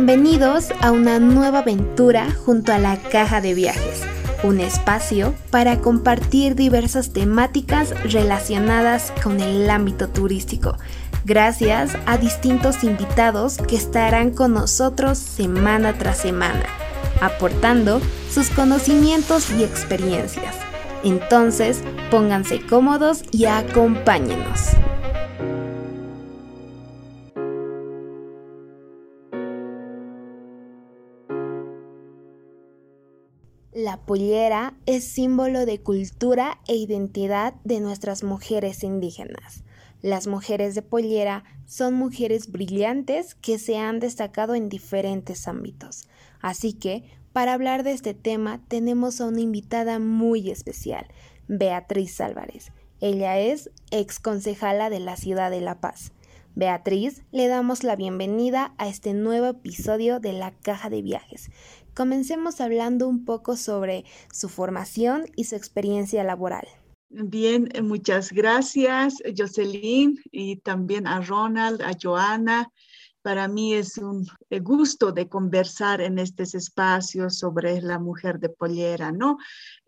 Bienvenidos a una nueva aventura junto a la Caja de Viajes, un espacio para compartir diversas temáticas relacionadas con el ámbito turístico, gracias a distintos invitados que estarán con nosotros semana tras semana, aportando sus conocimientos y experiencias. Entonces, pónganse cómodos y acompáñenos. La pollera es símbolo de cultura e identidad de nuestras mujeres indígenas. Las mujeres de pollera son mujeres brillantes que se han destacado en diferentes ámbitos. Así que, para hablar de este tema, tenemos a una invitada muy especial, Beatriz Álvarez. Ella es ex concejala de la ciudad de La Paz. Beatriz, le damos la bienvenida a este nuevo episodio de La Caja de Viajes. Comencemos hablando un poco sobre su formación y su experiencia laboral. Bien, eh, muchas gracias, Jocelyn, y también a Ronald, a Joana. Para mí es un eh, gusto de conversar en estos espacios sobre la mujer de pollera, ¿no?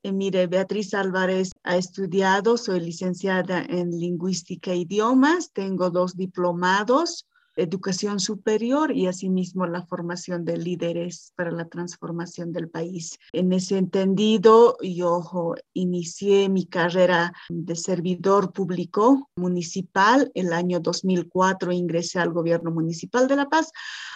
Eh, mire, Beatriz Álvarez ha estudiado, soy licenciada en lingüística e idiomas, tengo dos diplomados, educación superior y asimismo la formación de líderes para la transformación del país. En ese entendido, yo inicié mi carrera de servidor público municipal. El año 2004 ingresé al gobierno municipal de La Paz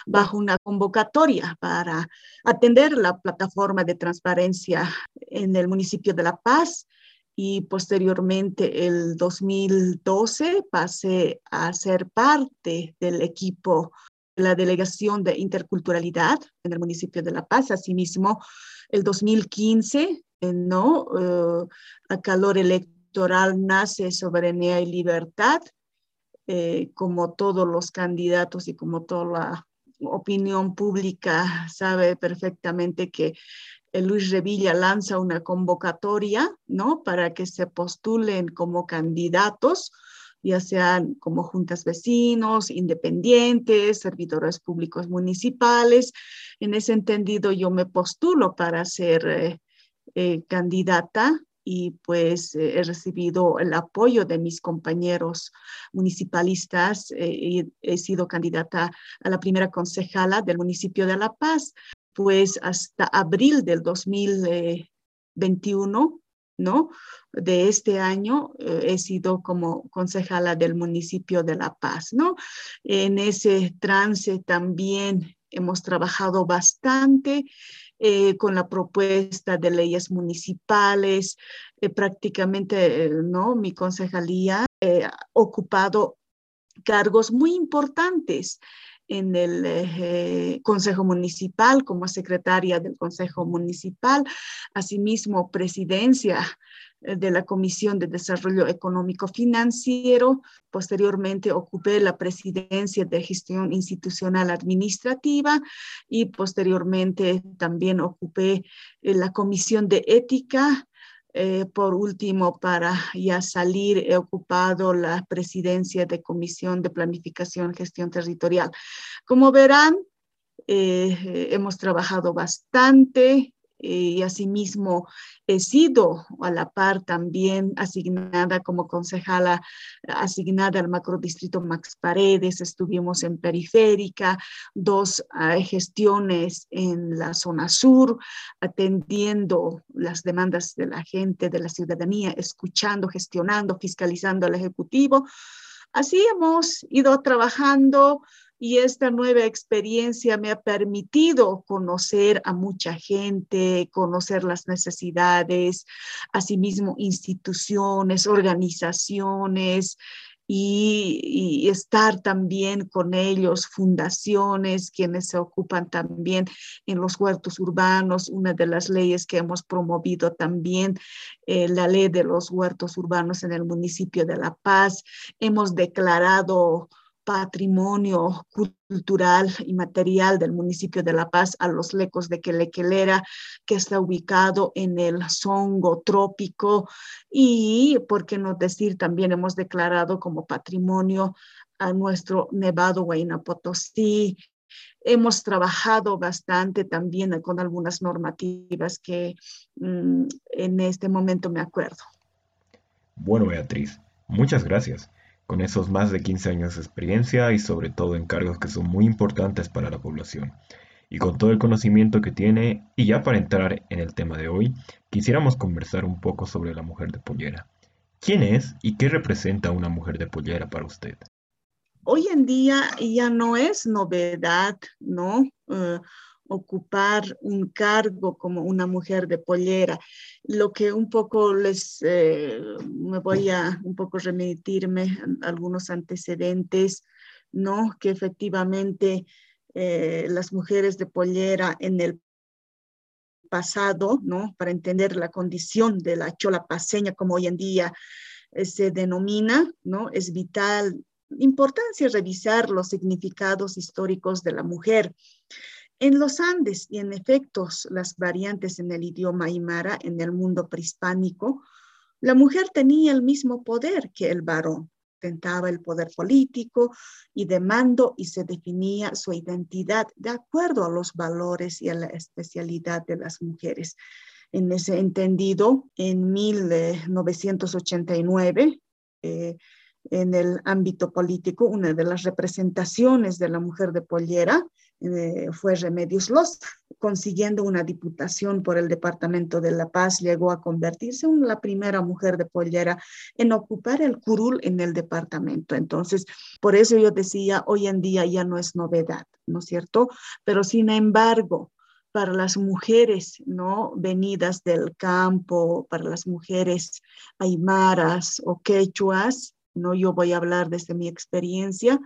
bajo una convocatoria para atender la plataforma de transparencia en el municipio de La Paz y posteriormente el 2012 pasé a ser parte del equipo de la Delegación de Interculturalidad en el municipio de La Paz. Asimismo, el 2015, eh, ¿no? Uh, a calor electoral nace Soberanía y Libertad, eh, como todos los candidatos y como toda la opinión pública sabe perfectamente que Luis Revilla lanza una convocatoria, ¿no? Para que se postulen como candidatos, ya sean como juntas vecinos, independientes, servidores públicos municipales. En ese entendido, yo me postulo para ser eh, eh, candidata y pues eh, he recibido el apoyo de mis compañeros municipalistas y he sido candidata a la primera concejala del municipio de La Paz pues hasta abril del 2021, ¿no? De este año eh, he sido como concejala del municipio de La Paz, ¿no? En ese trance también hemos trabajado bastante eh, con la propuesta de leyes municipales, eh, prácticamente, ¿no? Mi concejalía ha ocupado cargos muy importantes en el eh, Consejo Municipal como secretaria del Consejo Municipal, asimismo presidencia eh, de la Comisión de Desarrollo Económico Financiero. Posteriormente ocupé la presidencia de gestión institucional administrativa y posteriormente también ocupé eh, la Comisión de Ética eh, por último, para ya salir, he ocupado la presidencia de Comisión de Planificación y Gestión Territorial. Como verán, eh, hemos trabajado bastante y asimismo he sido a la par también asignada como concejala asignada al macrodistrito Max Paredes, estuvimos en periférica, dos ah, gestiones en la zona sur, atendiendo las demandas de la gente, de la ciudadanía, escuchando, gestionando, fiscalizando al Ejecutivo. Así hemos ido trabajando y esta nueva experiencia me ha permitido conocer a mucha gente, conocer las necesidades, asimismo instituciones, organizaciones, y, estar también con ellos, fundaciones, quienes se ocupan también en los huertos urbanos, una de las leyes que hemos promovido también, eh, la ley de los huertos urbanos en el municipio de La Paz. Hemos declarado patrimonio cultural y material del municipio de La Paz a los lecos de Quelequelera, que está ubicado en el Songo trópico y, por qué no decir, también hemos declarado como patrimonio a nuestro Nevado Huayna Potosí, hemos trabajado bastante también con algunas normativas que mm, en este momento me acuerdo. Bueno, Beatriz, muchas gracias. Con esos más de 15 años de experiencia y sobre todo en cargos que son muy importantes para la población. Y con todo el conocimiento que tiene, y ya para entrar en el tema de hoy, quisiéramos conversar un poco sobre la mujer de pollera. ¿Quién es y qué representa una mujer de pollera para usted? Hoy en día ya no es novedad, ¿no? Eh, ocupar un cargo como una mujer de pollera. Lo que un poco les, eh, me voy a un poco remitirme algunos antecedentes, ¿no? Que efectivamente eh, las mujeres de pollera en el pasado, ¿no? Para entender la condición de la chola paseña como hoy en día eh, se denomina, ¿no? Es vital importancia revisar los significados históricos de la mujer. En los Andes y en efectos las variantes en el idioma aymara en el mundo prehispánico, la mujer tenía el mismo poder que el varón, tentaba el poder político y de mando y se definía su identidad de acuerdo a los valores y a la especialidad de las mujeres. En ese entendido, en 1989, eh, en el ámbito político, una de las representaciones de la mujer de pollera eh, fue Remedios Los, consiguiendo una diputación por el Departamento de La Paz, llegó a convertirse en la primera mujer de pollera en ocupar el curul en el departamento. Entonces, por eso yo decía, hoy en día ya no es novedad, ¿no es cierto? Pero sin embargo, para las mujeres, ¿no? Venidas del campo, para las mujeres aymaras o quechuas, ¿no? Yo voy a hablar desde mi experiencia,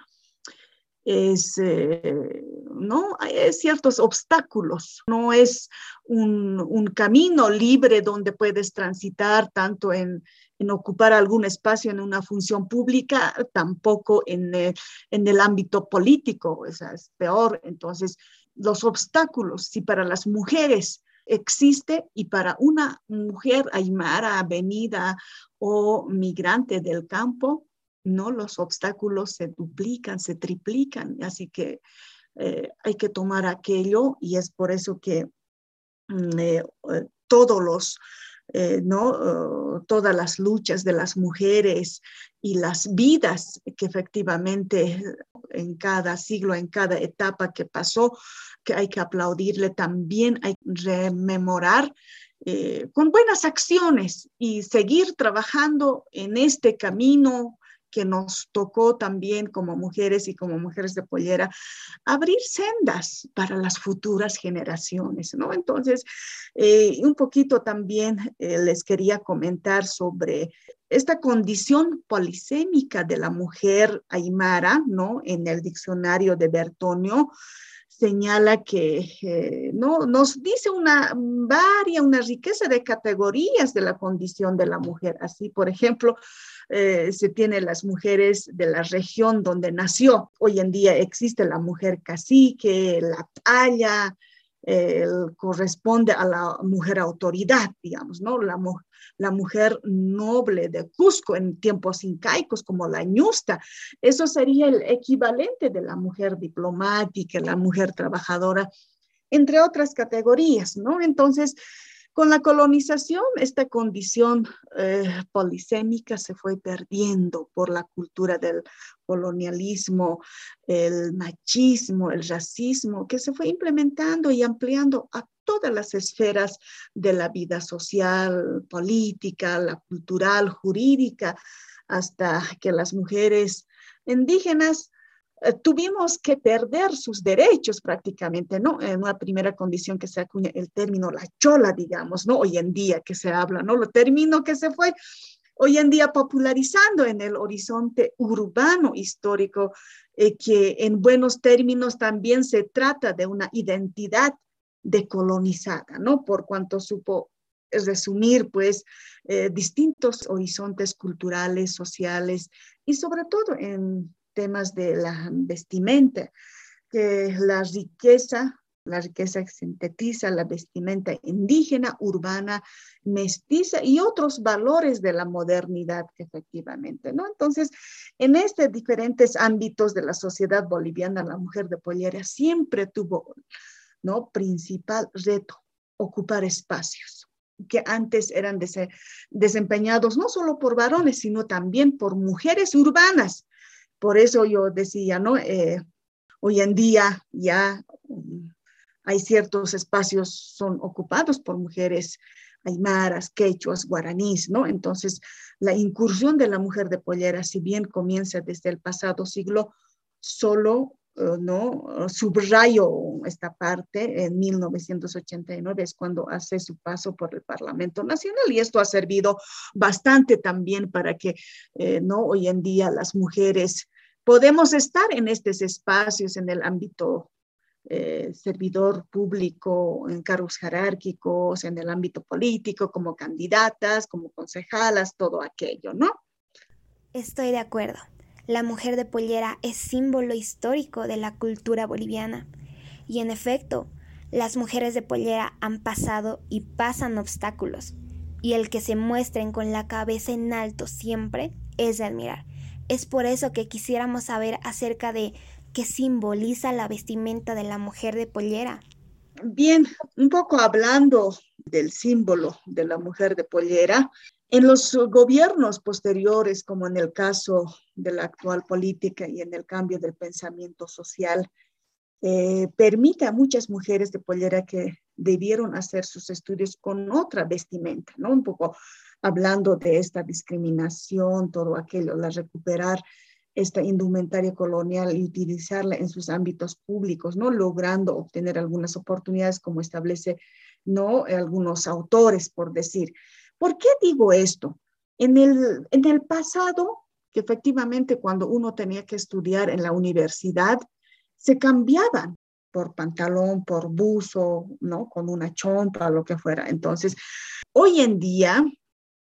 es, eh, ¿no? Hay ciertos obstáculos, no es un, un, camino libre donde puedes transitar tanto en, en, ocupar algún espacio en una función pública, tampoco en, eh, en el ámbito político, es peor. Entonces, los obstáculos, si para las mujeres existe y para una mujer aymara, venida o migrante del campo, no los obstáculos se duplican, se triplican, así que eh, hay que tomar aquello y es por eso que mm, eh, eh, todos los ¿no? todas las luchas de las mujeres y las vidas que efectivamente en cada siglo, en cada etapa que pasó, que hay que aplaudirle también, hay que rememorar con buenas acciones y seguir trabajando en este camino que nos tocó también como mujeres y como mujeres de pollera abrir sendas para las futuras generaciones, ¿no? Entonces, eh, un poquito también eh, les quería comentar sobre esta condición polisémica de la mujer aymara, ¿no? En el diccionario de Bertonio señala que eh, no nos dice una varia una riqueza de categorías de la condición de la mujer así por ejemplo eh, se tiene las mujeres de la región donde nació. Hoy en día existe la mujer cacique, la talla, corresponde a la mujer autoridad, digamos, ¿no? La, la mujer noble de Cusco en tiempos incaicos, como la ñusta. Eso sería el equivalente de la mujer diplomática, la mujer trabajadora, entre otras categorías, ¿no? Entonces, con la colonización, esta condición eh, polisémica se fue perdiendo por la cultura del colonialismo, el machismo, el racismo, que se fue implementando y ampliando a todas las esferas de la vida social, política, la cultural, jurídica, hasta que las mujeres indígenas eh, tuvimos que perder sus derechos prácticamente, ¿no? En una primera condición que se acuña el término la chola, digamos, ¿no? Hoy en día que se habla, ¿no? Lo término que se fue hoy en día popularizando en el horizonte urbano histórico, eh, que en buenos términos también se trata de una identidad decolonizada, ¿no? Por cuanto supo resumir, pues, eh, distintos horizontes culturales, sociales y sobre todo en temas de la vestimenta, que la riqueza la riqueza que sintetiza la vestimenta indígena, urbana, mestiza y otros valores de la modernidad efectivamente, ¿no? Entonces, en estos diferentes ámbitos de la sociedad boliviana, la mujer de pollera siempre tuvo, ¿no? Principal reto, ocupar espacios que antes eran desempeñados no solo por varones, sino también por mujeres urbanas. Por eso yo decía, ¿no? Eh, hoy en día ya um, hay ciertos espacios son ocupados por mujeres aymaras, quechuas, guaraníes, ¿no? Entonces, la incursión de la mujer de pollera, si bien comienza desde el pasado siglo, solo ¿no? Subrayo esta parte en 1989, es cuando hace su paso por el Parlamento Nacional y esto ha servido bastante también para que, eh, ¿no? Hoy en día las mujeres podemos estar en estos espacios en el ámbito eh, servidor público, en cargos jerárquicos, en el ámbito político, como candidatas, como concejalas, todo aquello, ¿no? Estoy de acuerdo. La mujer de pollera es símbolo histórico de la cultura boliviana. Y en efecto, las mujeres de pollera han pasado y pasan obstáculos. Y el que se muestren con la cabeza en alto siempre es de admirar. Es por eso que quisiéramos saber acerca de qué simboliza la vestimenta de la mujer de pollera. Bien, un poco hablando del símbolo de la mujer de pollera, en los gobiernos posteriores, como en el caso de la actual política y en el cambio del pensamiento social, eh, permite a muchas mujeres de pollera que debieron hacer sus estudios con otra vestimenta, ¿no? Un poco hablando de esta discriminación, todo aquello, la recuperar esta indumentaria colonial y utilizarla en sus ámbitos públicos, ¿no? Logrando obtener algunas oportunidades como establece, ¿no? Algunos autores, por decir. ¿Por qué digo esto? En el, en el pasado, que efectivamente cuando uno tenía que estudiar en la universidad, se cambiaban por pantalón, por buzo, ¿no? Con una chompa, lo que fuera. Entonces, hoy en día,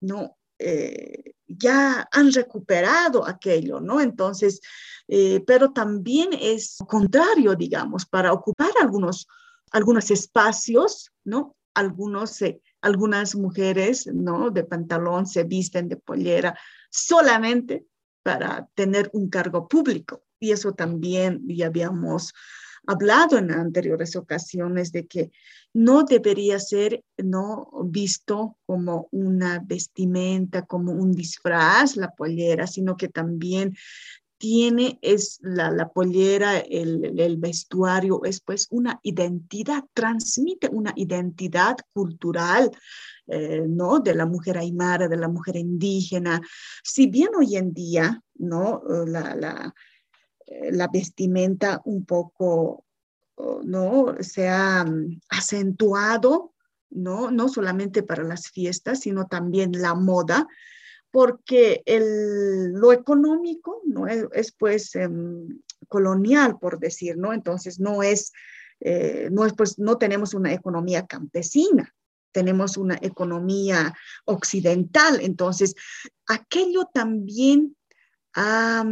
¿no? Eh, ya han recuperado aquello, ¿no? Entonces, eh, pero también es contrario, digamos, para ocupar algunos, algunos espacios, ¿no? Algunos algunas mujeres, ¿no? De pantalón se visten de pollera solamente para tener un cargo público. Y eso también ya habíamos hablado en anteriores ocasiones de que no debería ser no visto como una vestimenta, como un disfraz, la pollera, sino que también tiene es la, la pollera, el, el, vestuario, es pues una identidad, transmite una identidad cultural, eh, ¿no? De la mujer aymara, de la mujer indígena. Si bien hoy en día, ¿no? La, la, eh, la vestimenta un poco, ¿no? Se ha mm, acentuado, ¿no? No solamente para las fiestas, sino también la moda, porque el, lo económico no es, pues em, colonial, por decir, ¿no? Entonces no es, eh, no es, pues no tenemos una economía campesina, tenemos una economía occidental, entonces aquello también ha,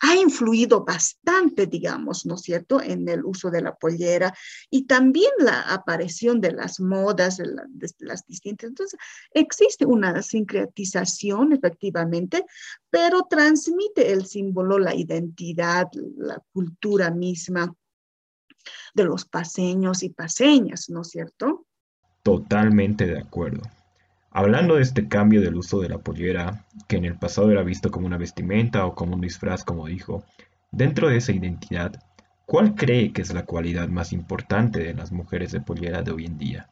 ha influido bastante, digamos, ¿no es cierto?, en el uso de la pollera y también la aparición de las modas, de, las distintas. Entonces, existe una sincretización, efectivamente, pero transmite el símbolo, la identidad, la cultura misma de los paseños y paseñas, ¿no es cierto? Totalmente de acuerdo. Hablando de este cambio del uso de la pollera, que en el pasado era visto como una vestimenta o como un disfraz, como dijo, dentro de esa identidad, ¿cuál cree que es la cualidad más importante de las mujeres de pollera de hoy en día?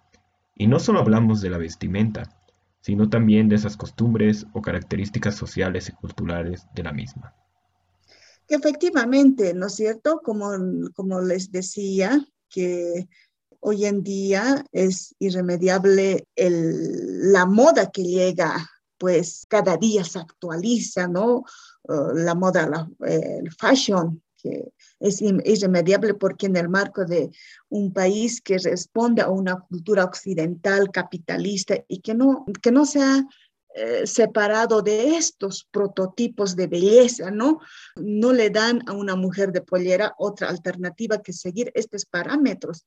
Y no solo hablamos de la vestimenta, sino también de esas costumbres o características sociales y culturales de la misma. Efectivamente, ¿no es cierto? Como, como les decía, que hoy en día es irremediable la moda que llega, pues cada día se actualiza, ¿no? Uh, la moda, la, el fashion, que es irremediable porque en el marco de un país que responde a una cultura occidental capitalista y que no, que no se eh, separado de estos prototipos de belleza, ¿no? No le dan a una mujer de pollera otra alternativa que seguir estos parámetros.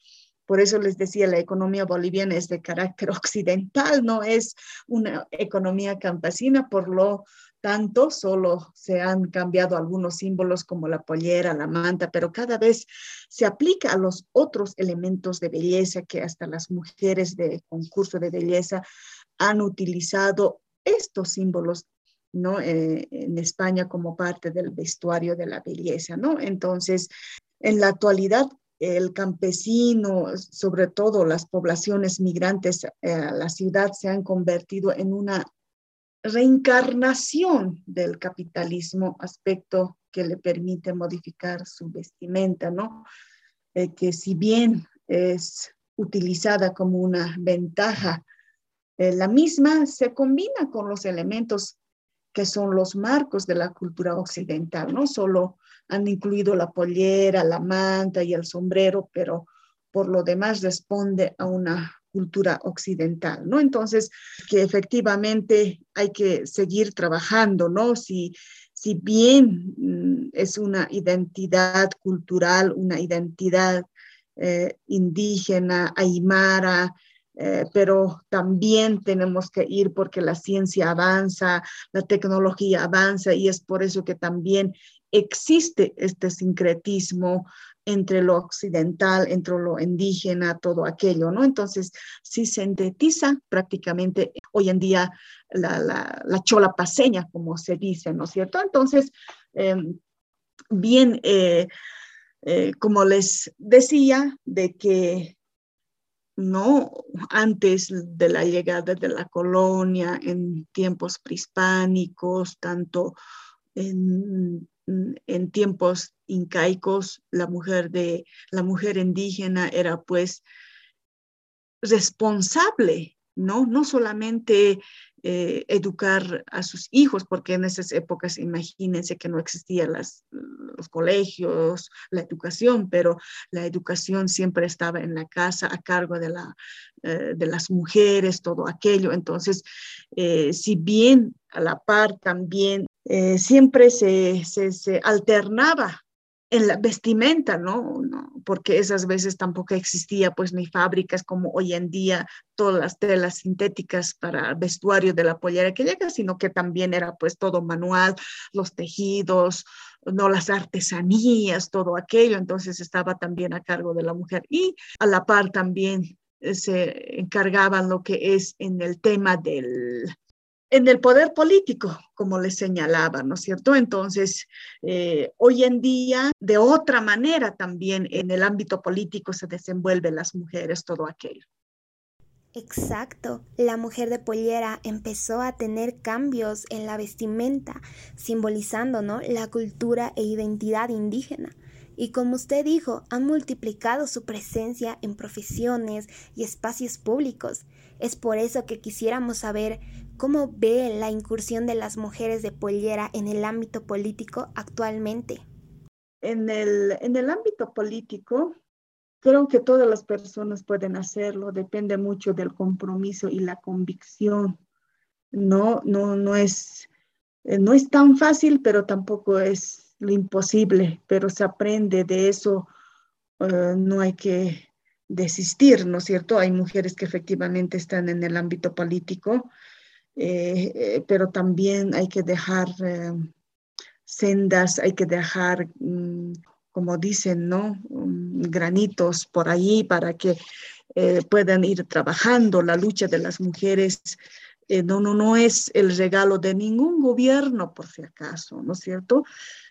Por eso les decía, la economía boliviana es de carácter occidental, no es una economía campesina, por lo tanto, solo se han cambiado algunos símbolos como la pollera, la manta, pero cada vez se aplica a los otros elementos de belleza que hasta las mujeres de concurso de belleza han utilizado estos símbolos ¿no? Eh, en España como parte del vestuario de la belleza, ¿no? Entonces, en la actualidad, el campesino, sobre todo las poblaciones migrantes eh, a la ciudad, se han convertido en una reencarnación del capitalismo, aspecto que le permite modificar su vestimenta, ¿no? Eh, que si bien es utilizada como una ventaja, eh, la misma se combina con los elementos que son los marcos de la cultura occidental, no solo han incluido la pollera, la manta y el sombrero, pero por lo demás responde a una cultura occidental, ¿no? Entonces, que efectivamente hay que seguir trabajando, ¿no? Si, si bien mm, es una identidad cultural, una identidad eh, indígena, aymara, eh, pero también tenemos que ir porque la ciencia avanza, la tecnología avanza y es por eso que también existe este sincretismo entre lo occidental, entre lo indígena, todo aquello, ¿no? Entonces, si sintetiza prácticamente hoy en día la, la, chola paseña, como se dice, ¿no es cierto? Entonces, em, bien, eh, eh, como les decía, de que no antes de la llegada de la colonia, en tiempos prehispánicos, tanto en tiempos incaicos, la mujer, de, la mujer indígena era pues responsable, ¿no? No solamente eh, educar a sus hijos, porque en esas épocas, imagínense que no existían los colegios, la educación, pero la educación siempre estaba en la casa a cargo de, la, eh, de las mujeres, todo aquello. Entonces, eh, si bien a la par también siempre se, se, alternaba en la vestimenta, ¿no? Porque esas veces tampoco existía pues ni fábricas como hoy en día, todas las telas sintéticas para vestuario de la pollera que llega, sino que también era pues todo manual, los tejidos, no las artesanías, todo aquello, entonces estaba también a cargo de la mujer. Y a la par también eh, se encargaban lo que es en el tema del en el poder político, como les señalaba, ¿no es cierto? Entonces, eh, hoy en día, de otra manera también en el ámbito político se desenvuelven las mujeres, todo aquello. Exacto, la mujer de pollera empezó a tener cambios en la vestimenta, simbolizando ¿no? la cultura e identidad indígena. Y como usted dijo, han multiplicado su presencia en profesiones y espacios públicos. Es por eso que quisiéramos saber ¿Cómo ve la incursión de las mujeres de pollera en el ámbito político actualmente? En el, en el ámbito político, creo que todas las personas pueden hacerlo, depende mucho del compromiso y la convicción. No, no, no, es, eh, no es tan fácil, pero tampoco es lo imposible, pero se aprende de eso, eh, no hay que desistir, ¿no es cierto? Hay mujeres que efectivamente están en el ámbito político, eh, eh, pero también hay que dejar eh, sendas, hay que dejar, mm, como dicen, ¿no? Mm, granitos por ahí para que puedan ir trabajando. La lucha de las mujeres no, no, no es el regalo de ningún gobierno, por si acaso, ¿no es cierto?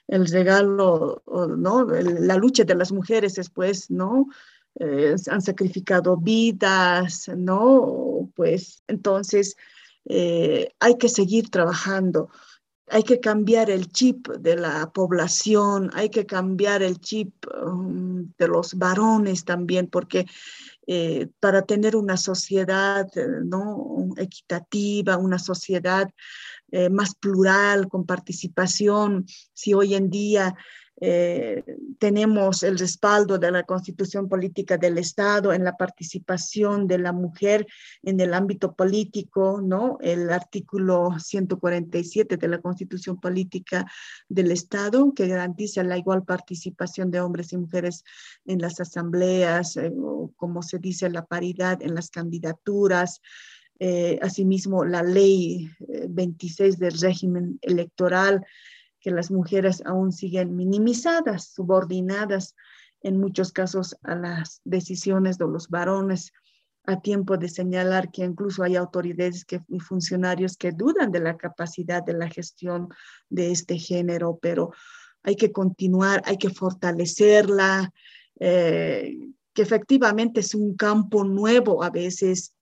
El regalo, ¿no? La lucha de las mujeres después, ¿no? han sacrificado vidas, ¿no? Pues entonces, eh, hay que seguir trabajando, hay que cambiar el chip de la población, hay que cambiar el chip um, de los varones también, porque eh, para tener una sociedad eh, ¿no? equitativa, una sociedad más plural, con participación, si hoy en día eh, tenemos el respaldo de la Constitución Política del Estado en la participación de la mujer en el ámbito político, ¿no? El artículo 147 de la Constitución Política del Estado que garantiza la igual participación de hombres y mujeres en las asambleas, eh, como se dice, la paridad en las candidaturas. Eh, asimismo, la ley 26 del régimen electoral que las mujeres aún siguen minimizadas, subordinadas en muchos casos a las decisiones de los varones, a tiempo de señalar que incluso hay autoridades que, y funcionarios que dudan de la capacidad de la gestión de este género, pero hay que continuar, hay que fortalecerla, eh, que efectivamente es un campo nuevo a veces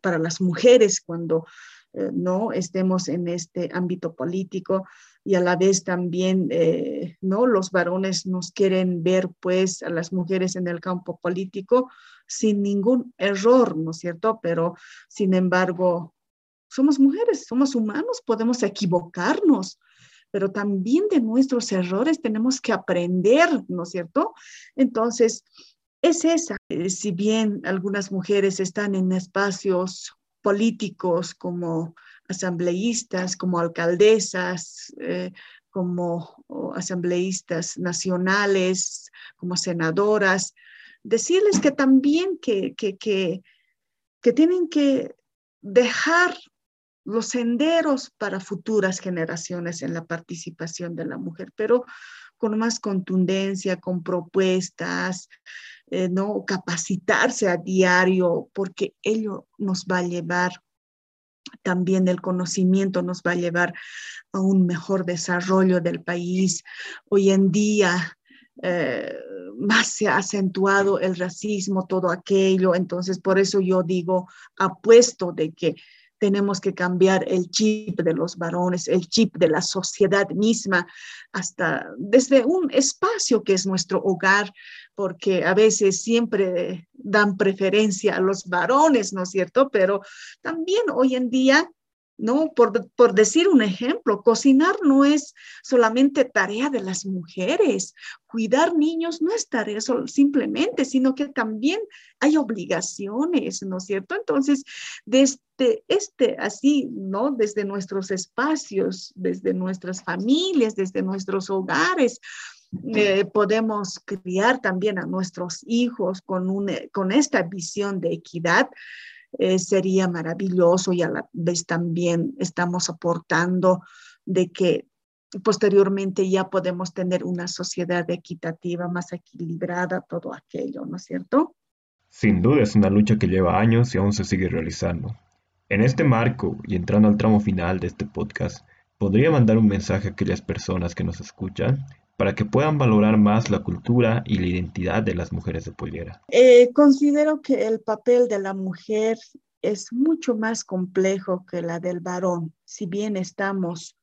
para las mujeres cuando eh, no estemos en este ámbito político y a la vez también, eh, ¿no? Los varones nos quieren ver, pues, a las mujeres en el campo político sin ningún error, ¿no es cierto? Pero, sin embargo, somos mujeres, somos humanos, podemos equivocarnos, pero también de nuestros errores tenemos que aprender, ¿no es cierto? Entonces, es esa. Eh, si bien algunas mujeres están en espacios políticos como asambleístas, como alcaldesas, eh, como asambleístas nacionales, como senadoras, decirles que también que, que, que, que tienen que dejar los senderos para futuras generaciones en la participación de la mujer, pero con más contundencia, con propuestas, eh, no capacitarse a diario, porque ello nos va a llevar también el conocimiento nos va a llevar a un mejor desarrollo del país. Hoy en día eh, más se ha acentuado el racismo, todo aquello. Entonces, por eso yo digo, apuesto de que tenemos que cambiar el chip de los varones, el chip de la sociedad misma, hasta desde un espacio que es nuestro hogar, porque a veces siempre dan preferencia a los varones, ¿no es cierto? Pero también hoy en día ¿no? Por, por, decir un ejemplo, cocinar no es solamente tarea de las mujeres, cuidar niños no es tarea simplemente, sino que también hay obligaciones, ¿no es cierto? Entonces, desde este, así, ¿no? Desde nuestros espacios, desde nuestras familias, desde nuestros hogares, eh, podemos criar también a nuestros hijos con, un, con esta visión de equidad eh, sería maravilloso y a la vez también estamos aportando de que posteriormente ya podemos tener una sociedad equitativa, más equilibrada, todo aquello, ¿no es cierto? Sin duda es una lucha que lleva años y aún se sigue realizando. En este marco y entrando al tramo final de este podcast, ¿podría mandar un mensaje a aquellas personas que nos escuchan para que puedan valorar más la cultura y la identidad de las mujeres de Pollera? Eh, considero que el papel de la mujer es mucho más complejo que la del varón. Si bien estamos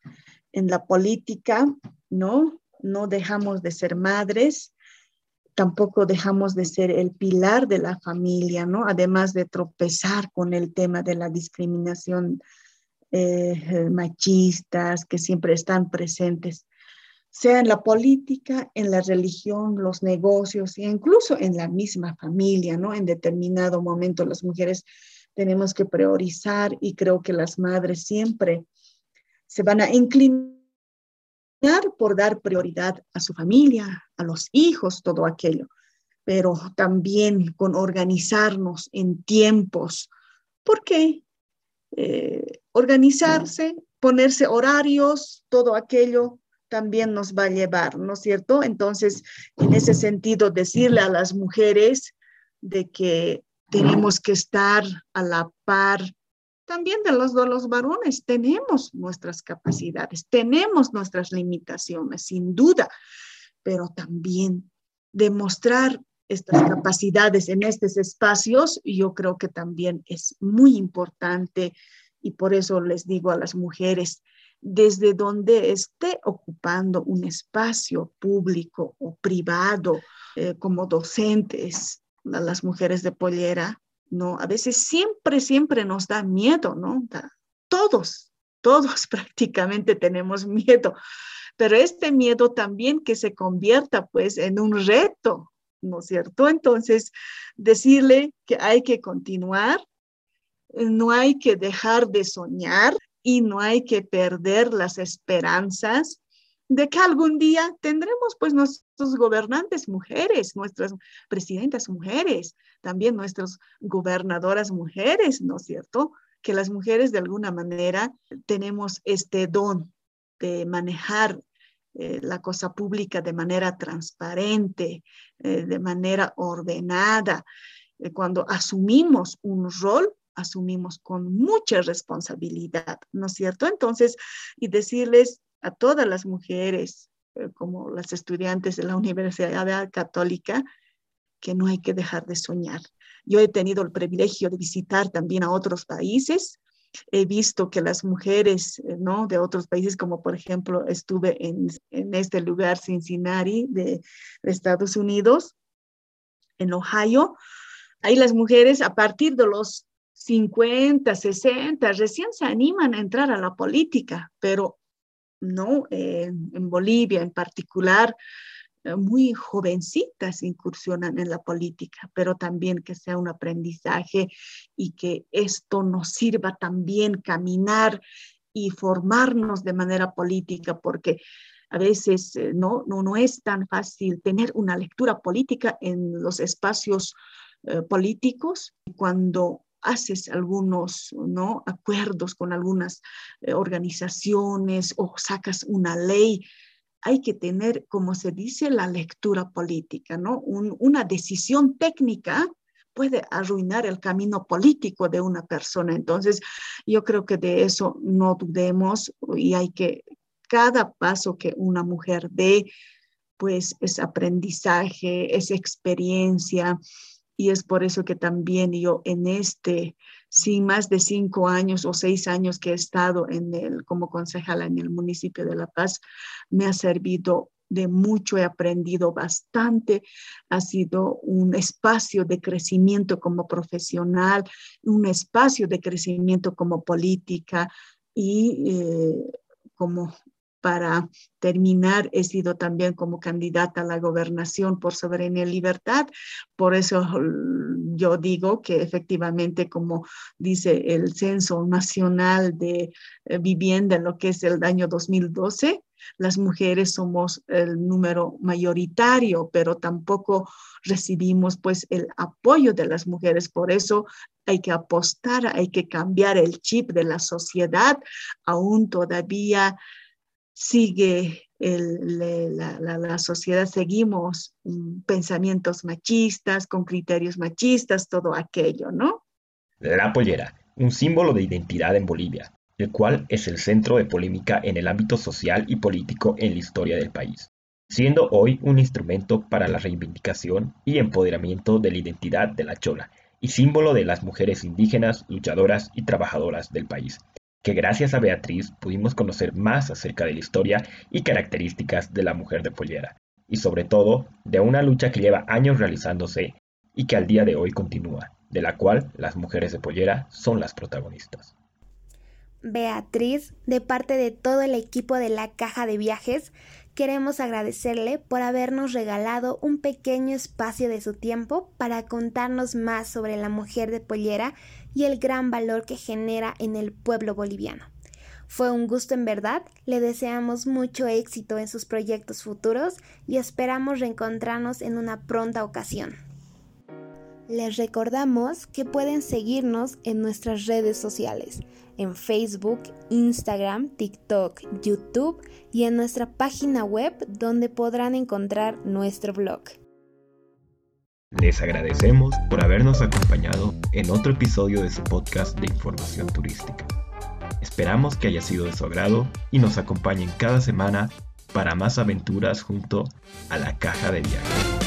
en la política, ¿no? No dejamos de ser madres, tampoco dejamos de ser el pilar de la familia, ¿no? Además de tropezar con el tema de la discriminación eh, machistas que siempre están presentes sea en la política, en la religión, los negocios e incluso en la misma familia, ¿no? En determinado momento las mujeres tenemos que priorizar y creo que las madres siempre se van a inclinar por dar prioridad a su familia, a los hijos, todo aquello, pero también con organizarnos en tiempos. ¿Por qué? Eh, organizarse, ponerse horarios, todo aquello también nos va a llevar, ¿no es cierto? Entonces, en ese sentido, decirle a las mujeres de que tenemos que estar a la par también de los, de los varones, tenemos nuestras capacidades, tenemos nuestras limitaciones, sin duda, pero también demostrar estas capacidades en estos espacios, yo creo que también es muy importante y por eso les digo a las mujeres, desde donde esté ocupando un espacio público o privado eh, como docentes, las mujeres de pollera, ¿no? A veces siempre, siempre nos da miedo, ¿no? todos, todos prácticamente tenemos miedo pero este miedo también que se convierta pues en un reto, ¿no es cierto? Entonces, decirle que hay que continuar, no hay que dejar de soñar y no hay que perder las esperanzas de que algún día tendremos pues nuestros gobernantes mujeres, nuestras presidentas mujeres, también nuestras gobernadoras mujeres, ¿no es cierto? Que las mujeres de alguna manera tenemos este don de manejar eh, la cosa pública de manera transparente, eh, de manera ordenada. Eh, cuando asumimos un rol, asumimos con mucha responsabilidad, ¿no es cierto? Entonces, y decirles a todas las mujeres, como las estudiantes de la Universidad Católica, que no hay que dejar de soñar. Yo he tenido el privilegio de visitar también a otros países he visto que las mujeres eh, ¿no? de otros países, como por ejemplo estuve en, este lugar, Cincinnati, de, Estados Unidos, en Ohio, ahí las mujeres a partir de los 50, 60, recién se animan a entrar a la política, pero no, eh, en Bolivia en particular, eh, muy jovencitas incursionan en la política, pero también que sea un aprendizaje y que esto nos sirva también caminar y formarnos de manera política, porque a veces eh, no, no, no es tan fácil tener una lectura política en los espacios políticos cuando haces algunos ¿no? acuerdos con algunas organizaciones o sacas una ley hay que tener, como se dice, la lectura política, ¿no? una decisión técnica puede arruinar el camino político de una persona. Entonces, yo creo que de eso no dudemos y hay que, cada paso que una mujer dé, pues es aprendizaje, es experiencia, y es por eso que también yo en este, sin más de cinco años o seis años que he estado en el, como concejala en el municipio de La Paz, me ha servido de mucho, he aprendido bastante, ha sido un espacio de crecimiento como profesional, un espacio de crecimiento como política y eh, como para terminar, he sido también como candidata a la gobernación por soberanía y libertad. Por eso mm, yo digo que efectivamente, como dice el Censo Nacional de eh, Vivienda, en lo que es el año 2012, las mujeres somos el número mayoritario, pero tampoco recibimos pues el apoyo de las mujeres. Por eso hay que apostar, hay que cambiar el chip de la sociedad. Aún todavía sigue la, sociedad, seguimos mm, pensamientos machistas, con criterios machistas, todo aquello, ¿no? La pollera, un símbolo de identidad en Bolivia, el cual es el centro de polémica en el ámbito social y político en la historia del país, siendo hoy un instrumento para la reivindicación y empoderamiento de la identidad de la chola y símbolo de las mujeres indígenas, luchadoras y trabajadoras del país, que gracias a Beatriz pudimos conocer más acerca de la historia y características de la mujer de Pollera, y sobre todo de una lucha que lleva años realizándose y que al día de hoy continúa, de la cual las mujeres de Pollera son las protagonistas. Beatriz, de parte de todo el equipo de la Caja de Viajes, queremos agradecerle por habernos regalado un pequeño espacio de su tiempo para contarnos más sobre la mujer de Pollera y el gran valor que genera en el pueblo boliviano. Fue un gusto en verdad, le deseamos mucho éxito en sus proyectos futuros y esperamos reencontrarnos en una pronta ocasión. Les recordamos que pueden seguirnos en nuestras redes sociales, en Facebook, Instagram, TikTok, YouTube y en nuestra página web donde podrán encontrar nuestro blog. Les agradecemos por habernos acompañado en otro episodio de su podcast de información turística. Esperamos que haya sido de su agrado y nos acompañen cada semana para más aventuras junto a la caja de viajes.